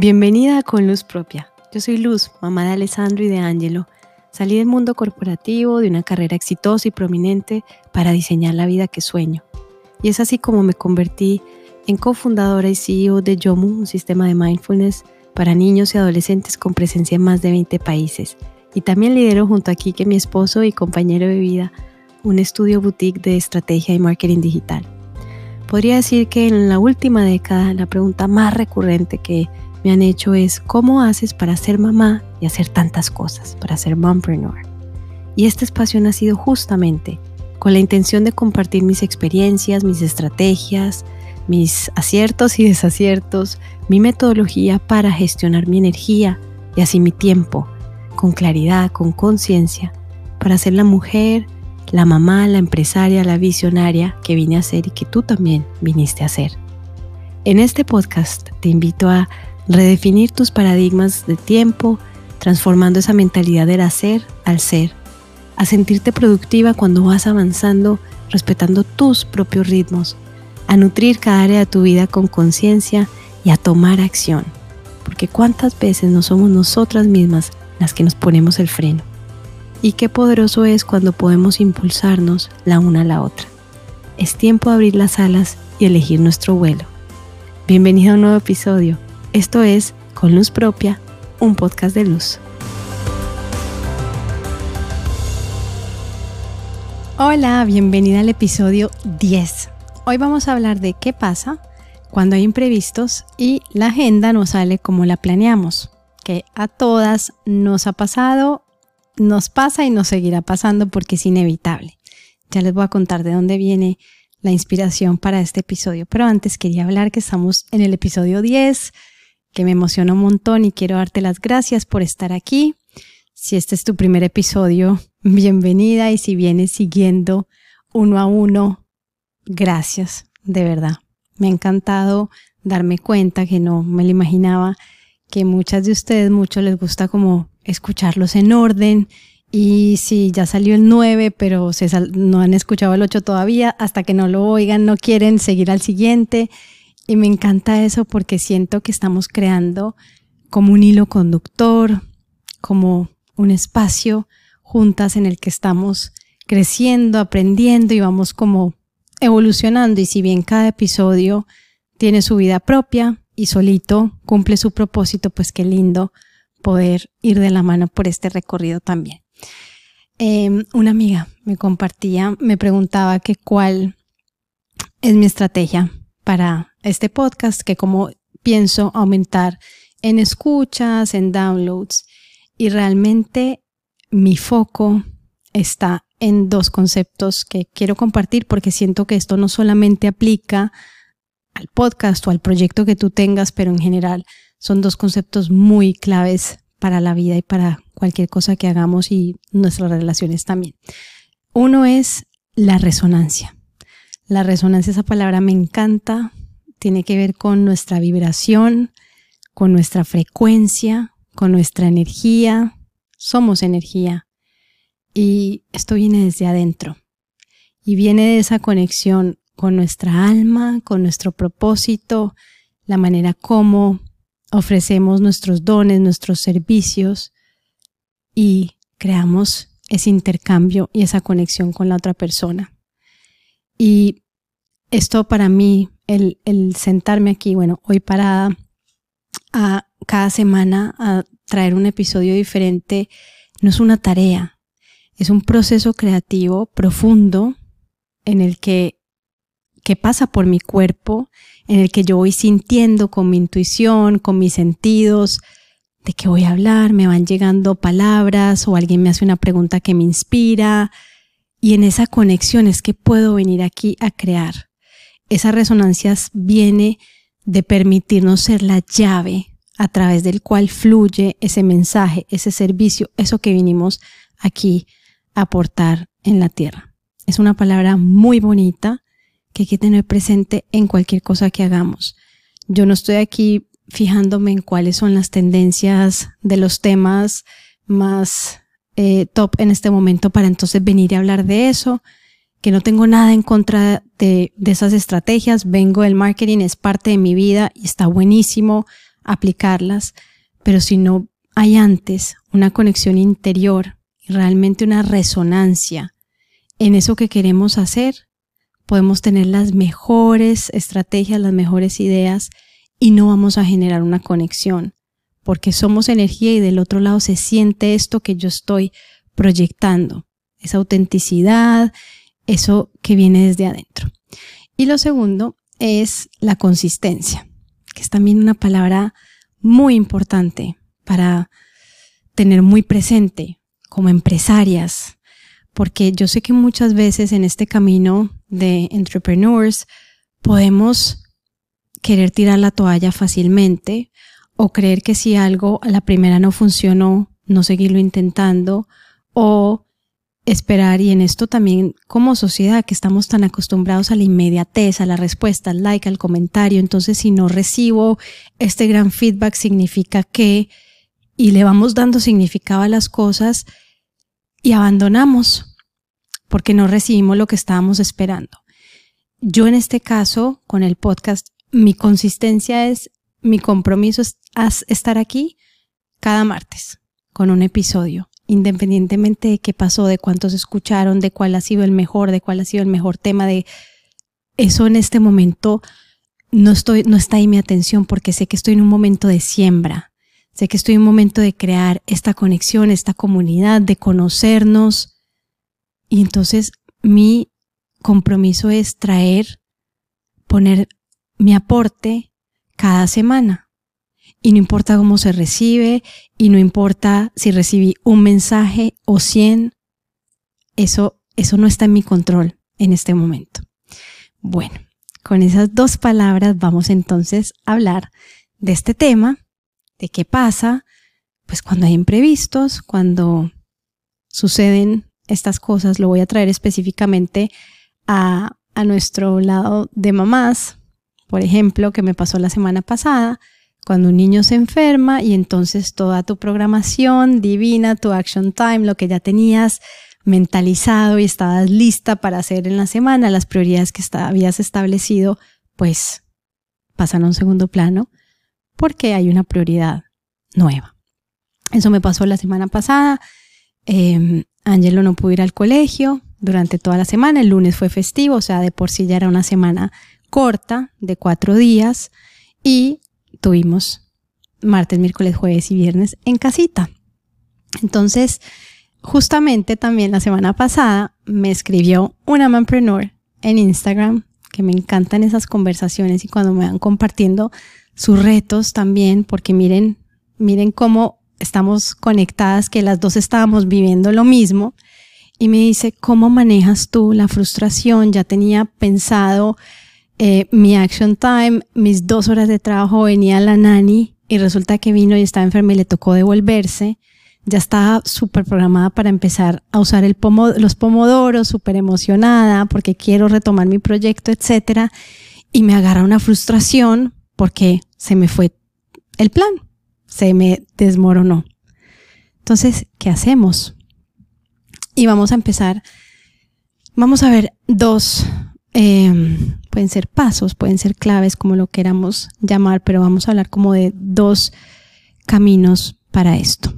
Bienvenida Con Luz Propia. Yo soy Luz, mamá de Alessandro y de Angelo. Salí del mundo corporativo, de una carrera exitosa y prominente, para diseñar la vida que sueño. Y es así como me convertí en cofundadora y CEO de Yomu, un sistema de mindfulness para niños y adolescentes con presencia en más de 20 países. Y también lidero junto a Kike, mi esposo y compañero de vida, un estudio boutique de estrategia y marketing digital. Podría decir que en la última década la pregunta más recurrente que me han hecho es cómo haces para ser mamá y hacer tantas cosas, para ser mompreneur. Y este espacio ha nacido justamente con la intención de compartir mis experiencias, mis estrategias, mis aciertos y desaciertos, mi metodología para gestionar mi energía y así mi tiempo, con claridad, con conciencia, para ser la mujer, la mamá, la empresaria, la visionaria que vine a ser y que tú también viniste a ser. En este podcast te invito a redefinir tus paradigmas de tiempo, transformando esa mentalidad del hacer al ser, a sentirte productiva cuando vas avanzando, respetando tus propios ritmos, a nutrir cada área de tu vida con conciencia y a tomar acción, porque cuántas veces no somos nosotras mismas las que nos ponemos el freno. Y qué poderoso es cuando podemos impulsarnos la una a la otra. Es tiempo de abrir las alas y elegir nuestro vuelo. Bienvenido a un nuevo episodio esto es Con Luz Propia, un podcast de luz. Hola, bienvenida al episodio 10. Hoy vamos a hablar de qué pasa cuando hay imprevistos y la agenda no sale como la planeamos, que a todas nos ha pasado, nos pasa y nos seguirá pasando porque es inevitable. Ya les voy a contar de dónde viene la inspiración para este episodio, pero antes quería hablar que estamos en el episodio 10 que me emociona un montón y quiero darte las gracias por estar aquí. Si este es tu primer episodio, bienvenida y si vienes siguiendo uno a uno, gracias, de verdad. Me ha encantado darme cuenta que no me lo imaginaba, que muchas de ustedes, mucho les gusta como escucharlos en orden y si ya salió el 9, pero no han escuchado el 8 todavía, hasta que no lo oigan, no quieren seguir al siguiente. Y me encanta eso porque siento que estamos creando como un hilo conductor, como un espacio juntas en el que estamos creciendo, aprendiendo y vamos como evolucionando. Y si bien cada episodio tiene su vida propia y solito cumple su propósito, pues qué lindo poder ir de la mano por este recorrido también. Em, una amiga me compartía, me preguntaba que cuál es mi estrategia para este podcast que como pienso aumentar en escuchas, en downloads y realmente mi foco está en dos conceptos que quiero compartir porque siento que esto no solamente aplica al podcast o al proyecto que tú tengas, pero en general son dos conceptos muy claves para la vida y para cualquier cosa que hagamos y nuestras relaciones también. Uno es la resonancia. La resonancia, esa palabra me encanta tiene que ver con nuestra vibración, con nuestra frecuencia, con nuestra energía. Somos energía. Y esto viene desde adentro. Y viene de esa conexión con nuestra alma, con nuestro propósito, la manera como ofrecemos nuestros dones, nuestros servicios y creamos ese intercambio y esa conexión con la otra persona. Y esto para mí el, sentarme aquí, bueno, hoy parada, a cada semana a traer un episodio diferente, no es una tarea, es un proceso creativo profundo en el que, que pasa por mi cuerpo, en el que yo voy sintiendo con mi intuición, con mis sentidos, de qué voy a hablar, me van llegando palabras o alguien me hace una pregunta que me inspira y en esa conexión es que puedo venir aquí a crear esa resonancia viene de permitirnos ser la llave a través del cual fluye ese mensaje, ese servicio, eso que vinimos aquí a aportar en la tierra. Es una palabra muy bonita que hay que tener presente en cualquier cosa que hagamos. Yo no estoy aquí fijándome en cuáles son las tendencias de los temas más eh, top en este momento para entonces venir a hablar de eso que no tengo nada en contra de, esas estrategias, vengo del marketing, es parte de mi vida y está buenísimo. aplicarlas, pero si no hay antes una conexión interior y realmente una resonancia en eso que queremos hacer, podemos tener las mejores estrategias, las mejores ideas y no vamos a generar una conexión, porque somos energía y del otro lado se siente esto que yo estoy proyectando, esa autenticidad, eso que viene desde adentro. Y lo segundo es la consistencia, que es también una palabra muy importante para tener muy presente como empresarias, porque yo sé que muchas veces en este camino de entrepreneurs podemos querer tirar la toalla fácilmente o creer que si algo a la primera no funcionó, no seguirlo intentando o esperar y en esto también como sociedad que estamos tan acostumbrados a la inmediatez, a la respuesta, al like, al comentario, entonces si no recibo este gran feedback significa que y le vamos dando significado a las cosas y abandonamos porque no recibimos lo que estábamos esperando. Yo en este caso, con el podcast, mi consistencia es, mi compromiso es estar aquí cada martes con un episodio independientemente de qué pasó, de cuántos escucharon, de cuál ha sido el mejor, de cuál ha sido el mejor tema, de eso en este momento no estoy, no está ahí mi atención porque sé que estoy en un momento de siembra, sé que estoy en un momento de crear esta conexión, esta comunidad, de conocernos. Y entonces mi compromiso es traer, poner mi aporte cada semana y no importa cómo se recibe y no importa si recibí un mensaje o cien, eso, eso no está en mi control en este momento. Bueno, con esas dos palabras vamos entonces a hablar de este tema, de qué pasa, pues cuando hay imprevistos, cuando suceden estas cosas, lo voy a traer específicamente a, a nuestro lado de mamás, por ejemplo, que me pasó la semana pasada, cuando un niño se enferma y entonces toda tu programación divina, tu action time, lo que ya tenías mentalizado y estabas lista para hacer en la semana, las prioridades que habías establecido, pues pasan a un segundo plano porque hay una prioridad nueva. Eso me pasó la semana pasada. Eh, Angelo no pudo ir al colegio durante toda la semana. El lunes fue festivo, o sea, de por sí ya era una semana corta de cuatro días. Y tuvimos martes, miércoles, jueves y viernes en casita. Entonces, justamente también la semana pasada me escribió una manpreneur en Instagram, que me encantan esas conversaciones y cuando me van compartiendo sus retos también, porque miren, miren cómo estamos conectadas, que las dos estábamos viviendo lo mismo. Y me dice, ¿cómo manejas tú la frustración? Ya tenía pensado eh, mi action time, mis dos horas de trabajo, venía la nani y resulta que vino y estaba enferma y le tocó devolverse. Ya estaba súper programada para empezar a usar los pomodoros, súper emocionada porque quiero retomar mi proyecto, etcétera. Y me agarra una frustración porque se me fue el plan, se me desmoronó. Entonces, ¿qué hacemos? Y vamos a empezar. Vamos a ver dos eh, pueden ser pasos, pueden ser claves, como lo queramos llamar, pero vamos a hablar como de dos caminos para esto.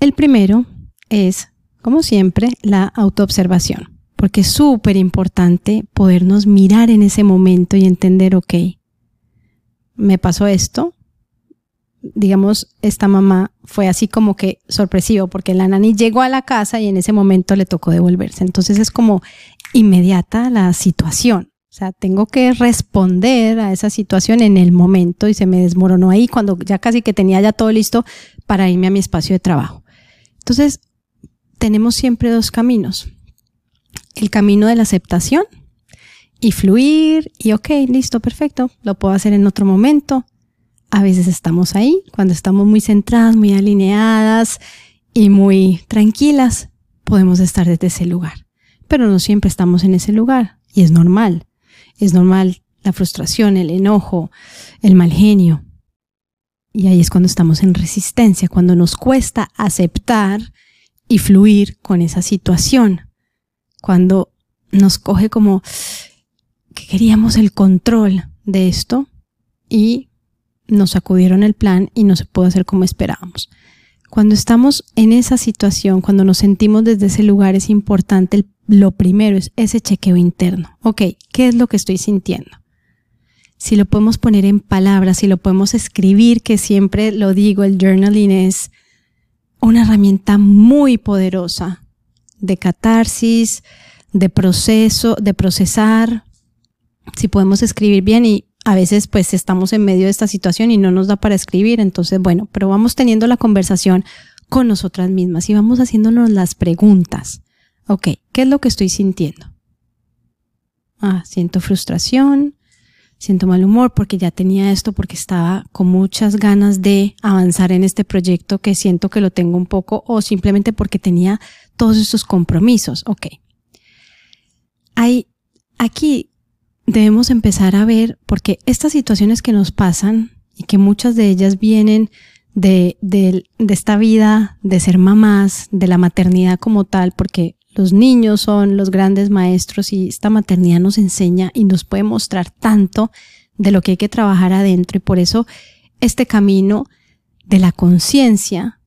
El primero es, como siempre, la autoobservación, porque es súper importante podernos mirar en ese momento y entender, ok, me pasó esto, digamos, esta mamá fue así como que sorpresivo, porque la nani llegó a la casa y en ese momento le tocó devolverse. Entonces es como inmediata la situación. O sea, tengo que responder a esa situación en el momento y se me desmoronó ahí cuando ya casi que tenía ya todo listo para irme a mi espacio de trabajo. Entonces, tenemos siempre dos caminos. El camino de la aceptación y fluir y ok, listo, perfecto, lo puedo hacer en otro momento. A veces estamos ahí, cuando estamos muy centradas, muy alineadas y muy tranquilas, podemos estar desde ese lugar. Pero no siempre estamos en ese lugar y es normal. Es normal la frustración, el enojo, el mal genio. Y ahí es cuando estamos en resistencia, cuando nos cuesta aceptar y fluir con esa situación. Cuando nos coge como que queríamos el control de esto y nos sacudieron el plan y no se pudo hacer como esperábamos. Cuando estamos en esa situación, cuando nos sentimos desde ese lugar, es importante, lo primero es ese chequeo interno. Ok, ¿qué es lo que estoy sintiendo? Si lo podemos poner en palabras, si lo podemos escribir, que siempre lo digo, el journaling es una herramienta muy poderosa de catarsis, de proceso, de procesar. Si podemos escribir bien y a veces pues estamos en medio de esta situación y no nos da para escribir, entonces bueno, pero vamos teniendo la conversación con nosotras mismas y vamos haciéndonos las preguntas. Ok, ¿qué es lo que estoy sintiendo? Ah, siento frustración, siento mal humor porque ya tenía esto, porque estaba con muchas ganas de avanzar en este proyecto que siento que lo tengo un poco o simplemente porque tenía todos estos compromisos. Ok. Hay aquí debemos empezar a ver, porque estas situaciones que nos pasan y que muchas de ellas vienen de, de, esta vida de ser mamás, de la maternidad como tal, porque los niños son los grandes maestros y esta maternidad nos enseña y nos puede mostrar tanto de lo que hay que trabajar adentro y por eso este camino de la conciencia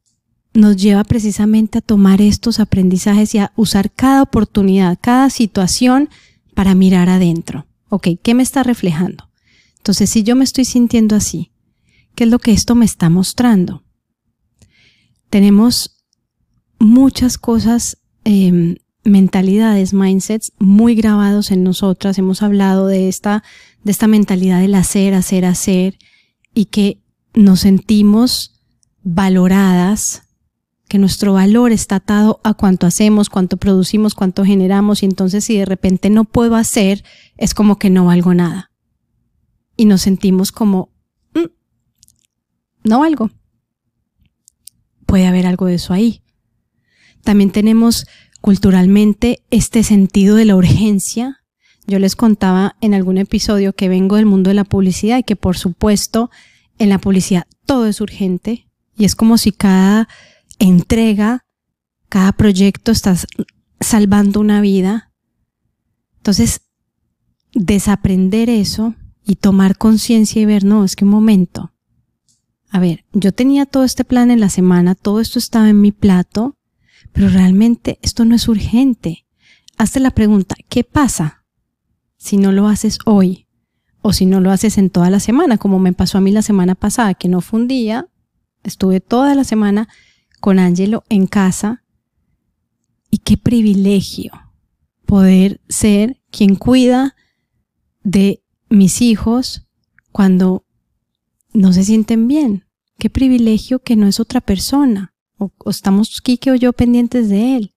nos lleva precisamente a tomar estos aprendizajes y a usar cada oportunidad, cada situación para mirar adentro ok, ¿qué me está reflejando? Entonces, si yo me estoy sintiendo así, ¿qué es lo que esto me está mostrando? Tenemos muchas cosas, em, mentalidades, mindsets muy grabados en nosotras. Hemos hablado de esta, de esta mentalidad del hacer, hacer, hacer y que nos sentimos valoradas, que nuestro valor está atado a cuánto hacemos, cuánto producimos, cuánto generamos y entonces si de repente no puedo hacer, es como que no valgo nada. Y nos sentimos como, mm, no valgo. Puede haber algo de eso ahí. También tenemos culturalmente este sentido de la urgencia. Yo les contaba en algún episodio que vengo del mundo de la publicidad y que por supuesto en la publicidad todo es urgente y es como si cada entrega, cada proyecto estás salvando una vida. Entonces, desaprender eso y tomar conciencia y ver, no, es que un momento. A ver, yo tenía todo este plan en la semana, todo esto estaba en mi plato, pero realmente esto no es urgente. Hazte la pregunta, ¿qué pasa si no lo haces hoy? O si no lo haces en toda la semana, como me pasó a mí la semana pasada, que no fue un día, estuve toda la semana con Angelo en casa. Y qué privilegio poder ser quien cuida de mis hijos cuando no se sienten bien. Qué privilegio que no es otra persona. O, estamos Kike o yo pendientes de él.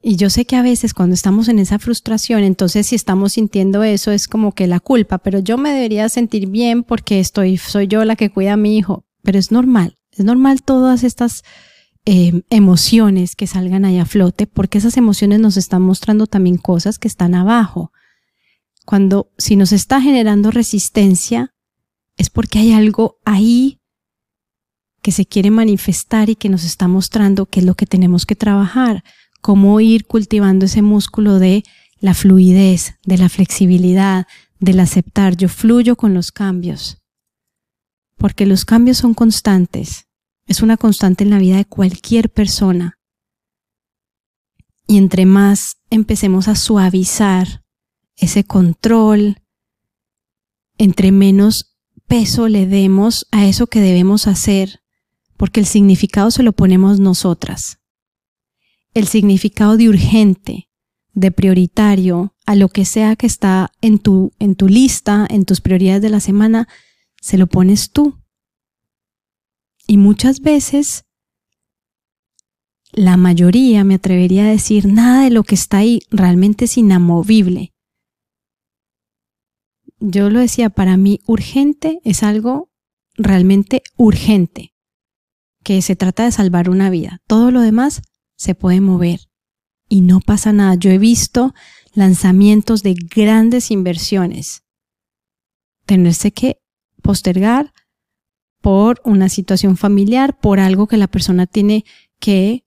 Y yo sé que a veces cuando estamos en esa frustración, entonces si estamos sintiendo eso es como que la culpa, pero yo me debería sentir bien porque estoy, soy yo la que cuida a mi hijo. Pero es normal, es normal todas estas eh, emociones que salgan ahí a flote, porque esas emociones nos están mostrando también cosas que están abajo. Cuando si nos está generando resistencia, es porque hay algo ahí que se quiere manifestar y que nos está mostrando qué es lo que tenemos que trabajar, cómo ir cultivando ese músculo de la fluidez, de la flexibilidad, del aceptar. Yo fluyo con los cambios, porque los cambios son constantes es una constante en la vida de cualquier persona. Y entre más empecemos a suavizar ese control, entre menos peso le demos a eso que debemos hacer, porque el significado se lo ponemos nosotras. El significado de urgente, de prioritario, a lo que sea que está en tu, en tu lista, en tus prioridades de la semana, se lo pones tú. Y muchas veces, la mayoría, me atrevería a decir, nada de lo que está ahí realmente es inamovible. Yo lo decía, para mí urgente es algo realmente urgente, que se trata de salvar una vida. Todo lo demás se puede mover y no pasa nada. Yo he visto lanzamientos de grandes inversiones tenerse que postergar por una situación familiar, por algo que la persona tiene que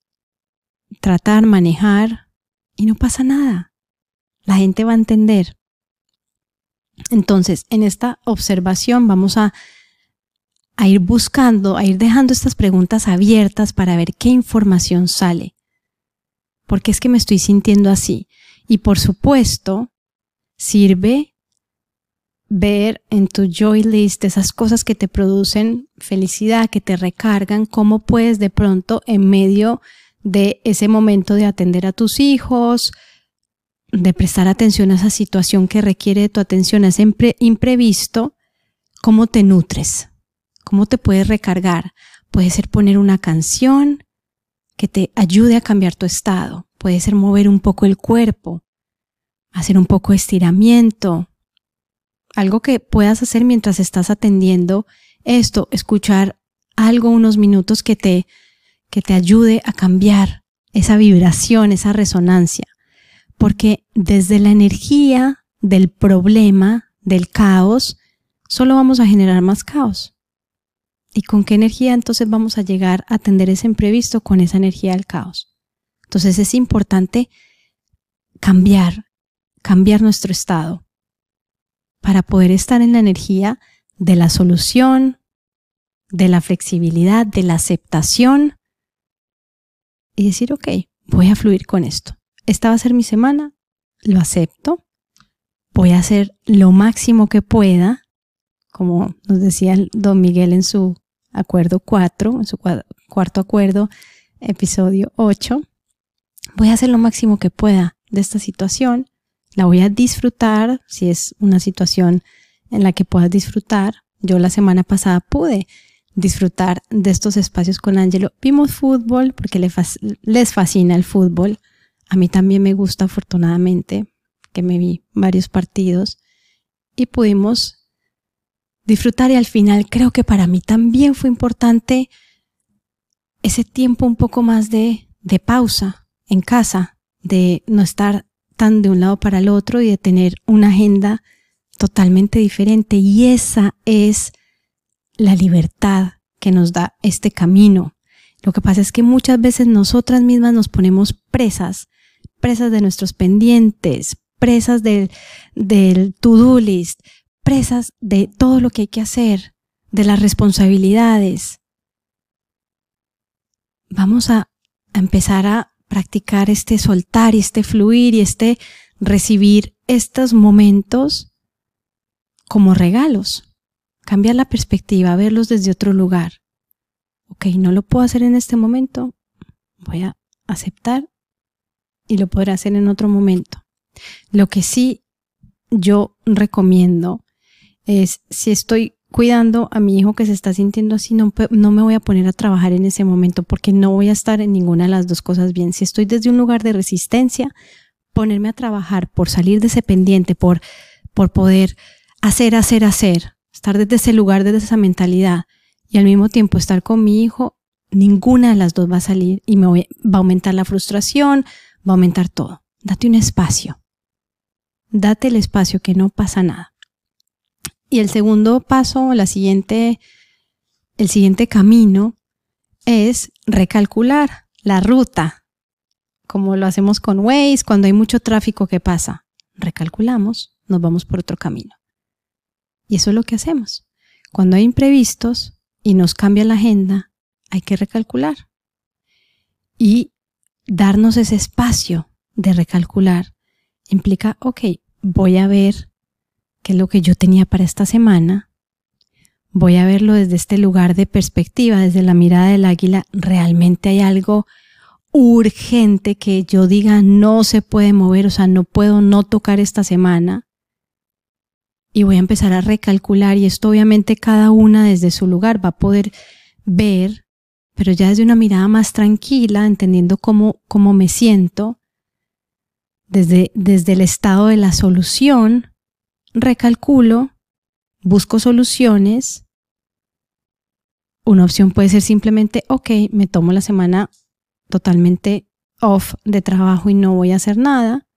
tratar, manejar, y no pasa nada. La gente va a entender. Entonces, en esta observación vamos a, a ir buscando, a ir dejando estas preguntas abiertas para ver qué información sale. ¿Por qué es que me estoy sintiendo así? Y por supuesto, sirve ver en tu joy list esas cosas que te producen felicidad, que te recargan, cómo puedes de pronto en medio de ese momento de atender a tus hijos, de prestar atención a esa situación que requiere de tu atención, a ese imprevisto, cómo te nutres, cómo te puedes recargar. Puede ser poner una canción que te ayude a cambiar tu estado, puede ser mover un poco el cuerpo, hacer un poco de estiramiento, algo que puedas hacer mientras estás atendiendo esto, escuchar algo unos minutos que te, que te ayude a cambiar esa vibración, esa resonancia. Porque desde la energía del problema, del caos, solo vamos a generar más caos. ¿Y con qué energía entonces vamos a llegar a atender ese imprevisto con esa energía del caos? Entonces es importante cambiar, cambiar nuestro estado para poder estar en la energía de la solución, de la flexibilidad, de la aceptación y decir, ok, voy a fluir con esto. Esta va a ser mi semana, lo acepto, voy a hacer lo máximo que pueda, como nos decía don Miguel en su acuerdo 4, en su cuarto acuerdo, episodio 8, voy a hacer lo máximo que pueda de esta situación la voy a disfrutar si es una situación en la que puedas disfrutar. Yo la semana pasada pude disfrutar de estos espacios con Angelo. Vimos fútbol porque les fascina el fútbol. A mí también me gusta afortunadamente que me vi varios partidos y pudimos disfrutar y al final creo que para mí también fue importante ese tiempo un poco más de, de pausa en casa, de no estar de un lado para el otro y de tener una agenda totalmente diferente. Y esa es la libertad que nos da este camino. Lo que pasa es que muchas veces nosotras mismas nos ponemos presas, presas de nuestros pendientes, presas del, del to-do list, presas de todo lo que hay que hacer, de las responsabilidades. Vamos a, empezar a practicar este soltar y este fluir y este recibir estos momentos como regalos. Cambiar la perspectiva, verlos desde otro lugar. Ok, no lo puedo hacer en este momento, voy a aceptar y lo podré hacer en otro momento. Lo que sí yo recomiendo es si estoy cuidando a mi hijo que se está sintiendo así, no, no me voy a poner a trabajar en ese momento porque no voy a estar en ninguna de las dos cosas bien. Si estoy desde un lugar de resistencia, ponerme a trabajar por salir de ese pendiente, por, por poder hacer, hacer, hacer, estar desde ese lugar, desde esa mentalidad y al mismo tiempo estar con mi hijo, ninguna de las dos va a salir y me va a aumentar la frustración, va a aumentar todo. Date un espacio. Date el espacio que no pasa nada. Y el segundo paso, la siguiente, el siguiente camino es recalcular la ruta, como lo hacemos con Waze, cuando hay mucho tráfico que pasa. Recalculamos, nos vamos por otro camino. Y eso es lo que hacemos. Cuando hay imprevistos y nos cambia la agenda, hay que recalcular. Y darnos ese espacio de recalcular implica, ok, voy a ver que es lo que yo tenía para esta semana, voy a verlo desde este lugar de perspectiva, desde la mirada del águila, realmente hay algo urgente que yo diga no se puede mover, o sea, no puedo no tocar esta semana. Y voy a empezar a recalcular y esto obviamente cada una desde su lugar va a poder ver, pero ya desde una mirada más tranquila, entendiendo cómo, cómo me siento, desde, desde el estado de la solución, recalculo, busco soluciones. Una opción puede ser simplemente, ok, me tomo la semana totalmente off de trabajo y no voy a hacer nada.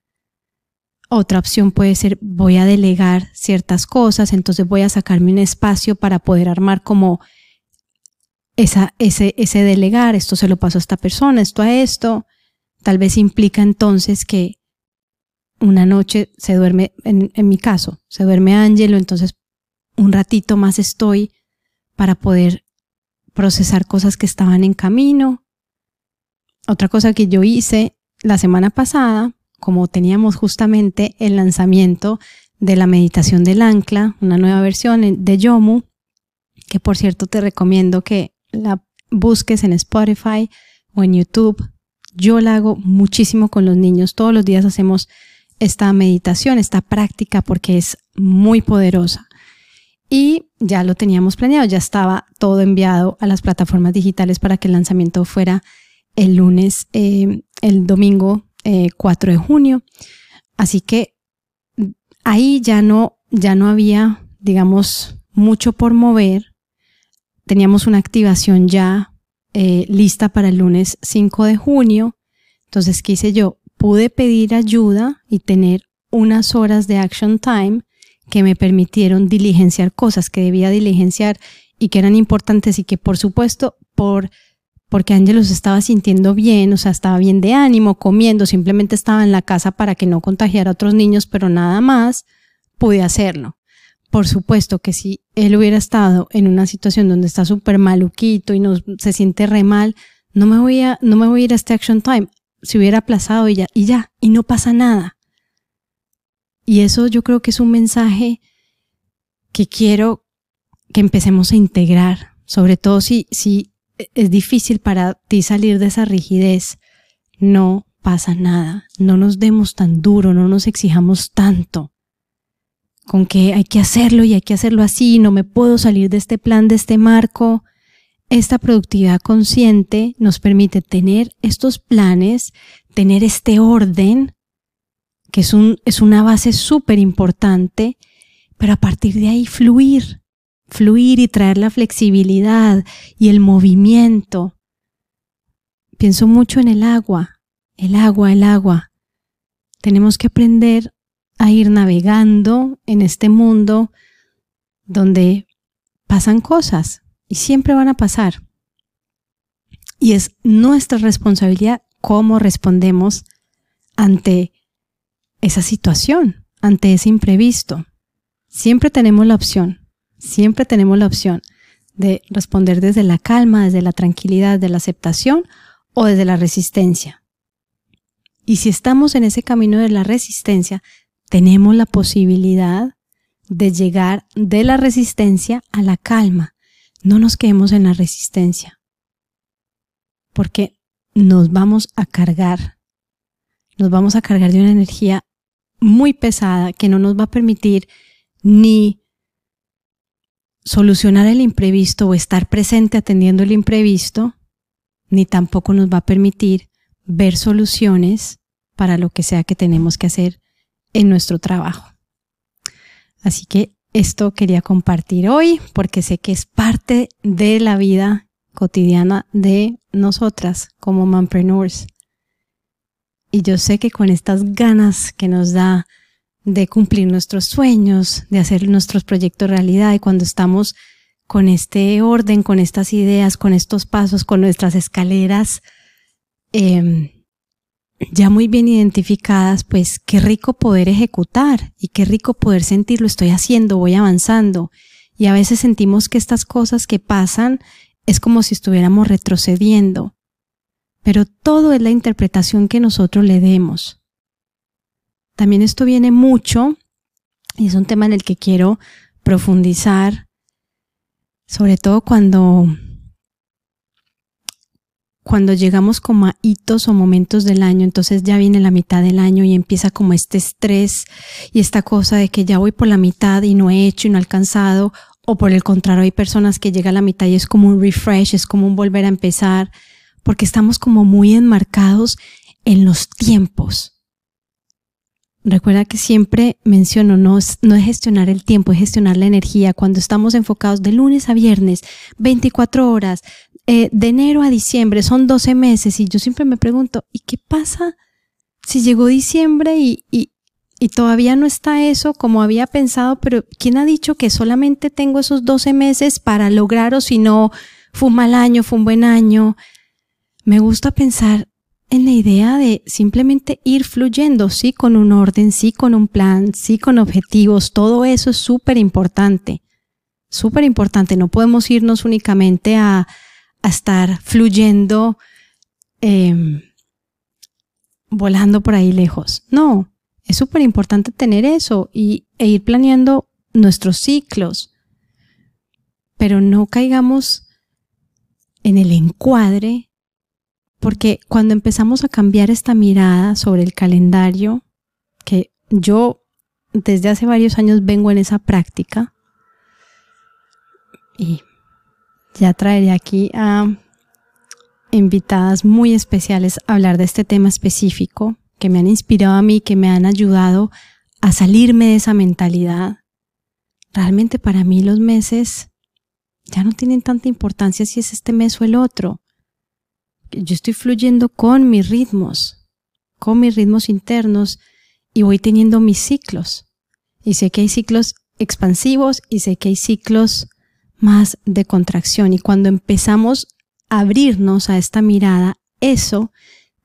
Otra opción puede ser, voy a delegar ciertas cosas, entonces voy a sacarme un espacio para poder armar como esa, ese, ese delegar, esto se lo paso a esta persona, esto a esto. Tal vez implica entonces que una noche se duerme, en, mi caso, se duerme Ángelo, entonces un ratito más estoy para poder procesar cosas que estaban en camino. Otra cosa que yo hice la semana pasada, como teníamos justamente el lanzamiento de la meditación del ancla, una nueva versión de Yomu, que por cierto te recomiendo que la busques en Spotify o en YouTube. Yo la hago muchísimo con los niños. Todos los días hacemos esta meditación, esta práctica, porque es muy poderosa. Y ya lo teníamos planeado, ya estaba todo enviado a las plataformas digitales para que el lanzamiento fuera el lunes, eh, el domingo 4 eh, de junio. Así que ahí ya no, ya no había, digamos, mucho por mover. Teníamos una activación ya eh, lista para el lunes 5 de junio. Entonces, ¿qué hice yo? Pude pedir ayuda y tener unas horas de action time que me permitieron diligenciar cosas que debía diligenciar y que eran importantes y que por supuesto por porque Ángelos estaba sintiendo bien, o sea, estaba bien de ánimo, comiendo, simplemente estaba en la casa para que no contagiara a otros niños, pero nada más pude hacerlo. Por supuesto que si él hubiera estado en una situación donde está súper maluquito y no, se siente re mal, no me voy a, no me voy a ir a este action time. Si hubiera aplazado y ya, y ya, y no pasa nada. Y eso yo creo que es un mensaje que quiero que empecemos a integrar, sobre todo si, si es difícil para ti salir de esa rigidez. No pasa nada, no nos demos tan duro, no nos exijamos tanto con que hay que hacerlo y hay que hacerlo así, no me puedo salir de este plan, de este marco. Esta productividad consciente nos permite tener estos planes, tener este orden que es, un, es una base súper importante, pero a partir de ahí fluir, fluir y traer la flexibilidad y el movimiento. Pienso mucho en el agua, el agua, el agua. Tenemos que aprender a ir navegando en este mundo donde pasan cosas y siempre van a pasar. Y es nuestra responsabilidad cómo respondemos ante esa situación, ante ese imprevisto. Siempre tenemos la opción, siempre tenemos la opción de responder desde la calma, desde la tranquilidad, de la aceptación o desde la resistencia. Y si estamos en ese camino de la resistencia, tenemos la posibilidad de llegar de la resistencia a la calma. No nos quedemos en la resistencia, porque nos vamos a cargar, nos vamos a cargar de una energía muy pesada que no nos va a permitir ni solucionar el imprevisto o estar presente atendiendo el imprevisto, ni tampoco nos va a permitir ver soluciones para lo que sea que tenemos que hacer en nuestro trabajo. Así que esto quería compartir hoy porque sé que es parte de la vida cotidiana de nosotras como mompreneurs. Y yo sé que con estas ganas que nos da de cumplir nuestros sueños, de hacer nuestros proyectos realidad y cuando estamos con este orden, con estas ideas, con estos pasos, con nuestras escaleras em, ya muy bien identificadas, pues qué rico poder ejecutar y qué rico poder sentir lo estoy haciendo, voy avanzando. Y a veces sentimos que estas cosas que pasan es como si estuviéramos retrocediendo pero todo es la interpretación que nosotros le demos. También esto viene mucho, y es un tema en el que quiero profundizar, sobre todo cuando, cuando llegamos como a hitos o momentos del año, entonces ya viene la mitad del año y empieza como este estrés y esta cosa de que ya voy por la mitad y no he hecho y no he alcanzado, o por el contrario hay personas que llega a la mitad y es como un refresh, es como un volver a empezar porque estamos como muy enmarcados en los tiempos. Recuerda que siempre menciono, no no es gestionar el tiempo, es gestionar la energía. Cuando estamos enfocados de lunes a viernes, 24 horas, eh, de enero a diciembre, son 12 meses. Y yo siempre me pregunto, ¿y qué pasa si llegó diciembre y, y, y todavía no está eso como había pensado? Pero ¿quién ha dicho que solamente tengo esos 12 meses para lograr o si no, fue un mal año, fue un buen año? me gusta pensar en la idea de simplemente ir fluyendo, sí con un orden, sí con un plan, sí con objetivos, todo eso es súper importante, súper importante, no podemos irnos únicamente a, estar fluyendo, em, volando por ahí lejos, no, es súper importante tener eso y, e ir planeando nuestros ciclos, pero no caigamos en el encuadre porque cuando empezamos a cambiar esta mirada sobre el calendario, que yo desde hace varios años vengo en esa práctica, y ya traeré aquí a invitadas muy especiales a hablar de este tema específico, que me han inspirado a mí, que me han ayudado a salirme de esa mentalidad. Realmente para mí los meses ya no tienen tanta importancia si es este mes o el otro yo estoy fluyendo con mis ritmos, con mis ritmos internos y voy teniendo mis ciclos. Y sé que hay ciclos expansivos y sé que hay ciclos más de contracción. Y cuando empezamos a abrirnos a esta mirada, eso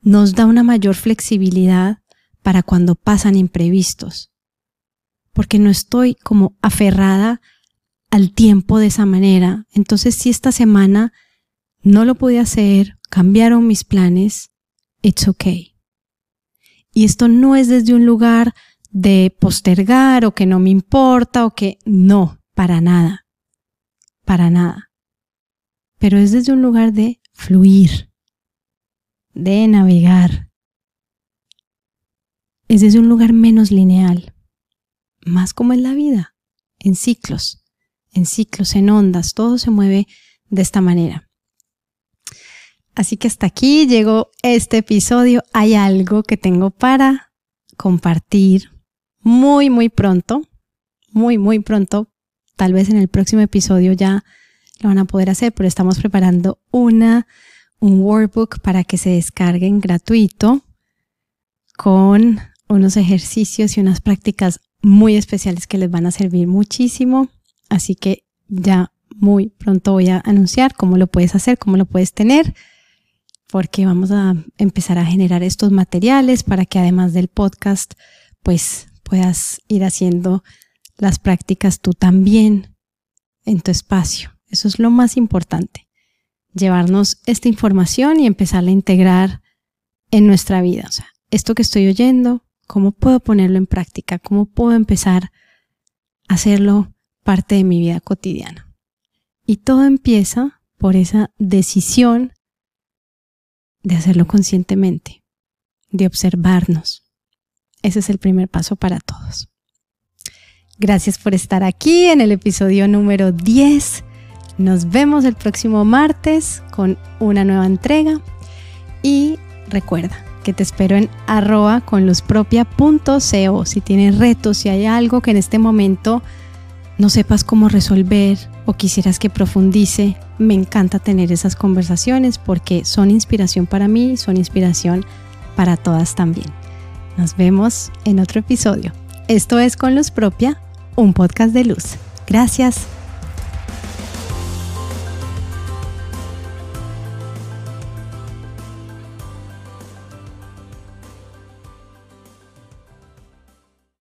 nos da una mayor flexibilidad para cuando pasan imprevistos. Porque no estoy como aferrada al tiempo de esa manera. Entonces, si esta semana no lo pude hacer cambiaron mis planes, it's okay. Y esto no es desde un lugar de postergar o que no me importa o que no, para nada, para nada. Pero es desde un lugar de fluir, de navegar. Es desde un lugar menos lineal, más como en la vida, en ciclos, en ciclos, en ondas, todo se mueve de esta manera. Así que hasta aquí llegó este episodio. Hay algo que tengo para compartir muy, muy pronto. Muy, muy pronto. Tal vez en el próximo episodio ya lo van a poder hacer, pero estamos preparando una, un workbook para que se descarguen gratuito con unos ejercicios y unas prácticas muy especiales que les van a servir muchísimo. Así que ya muy pronto voy a anunciar cómo lo puedes hacer, cómo lo puedes tener porque vamos a empezar a generar estos materiales para que además del podcast, pues puedas ir haciendo las prácticas tú también en tu espacio. Eso es lo más importante, llevarnos esta información y empezarla a integrar en nuestra vida. O sea, esto que estoy oyendo, ¿cómo puedo ponerlo en práctica? ¿Cómo puedo empezar a hacerlo parte de mi vida cotidiana? Y todo empieza por esa decisión de hacerlo conscientemente, de observarnos. Ese es el primer paso para todos. Gracias por estar aquí en el episodio número 10. Nos vemos el próximo martes con una nueva entrega y recuerda que te espero en arroba con si tienes retos, si hay algo que en este momento no sepas cómo resolver o quisieras que profundice, me encanta tener esas conversaciones porque son inspiración para mí, son inspiración para todas también. Nos vemos en otro episodio. Esto es Con Luz Propia, un podcast de luz. Gracias.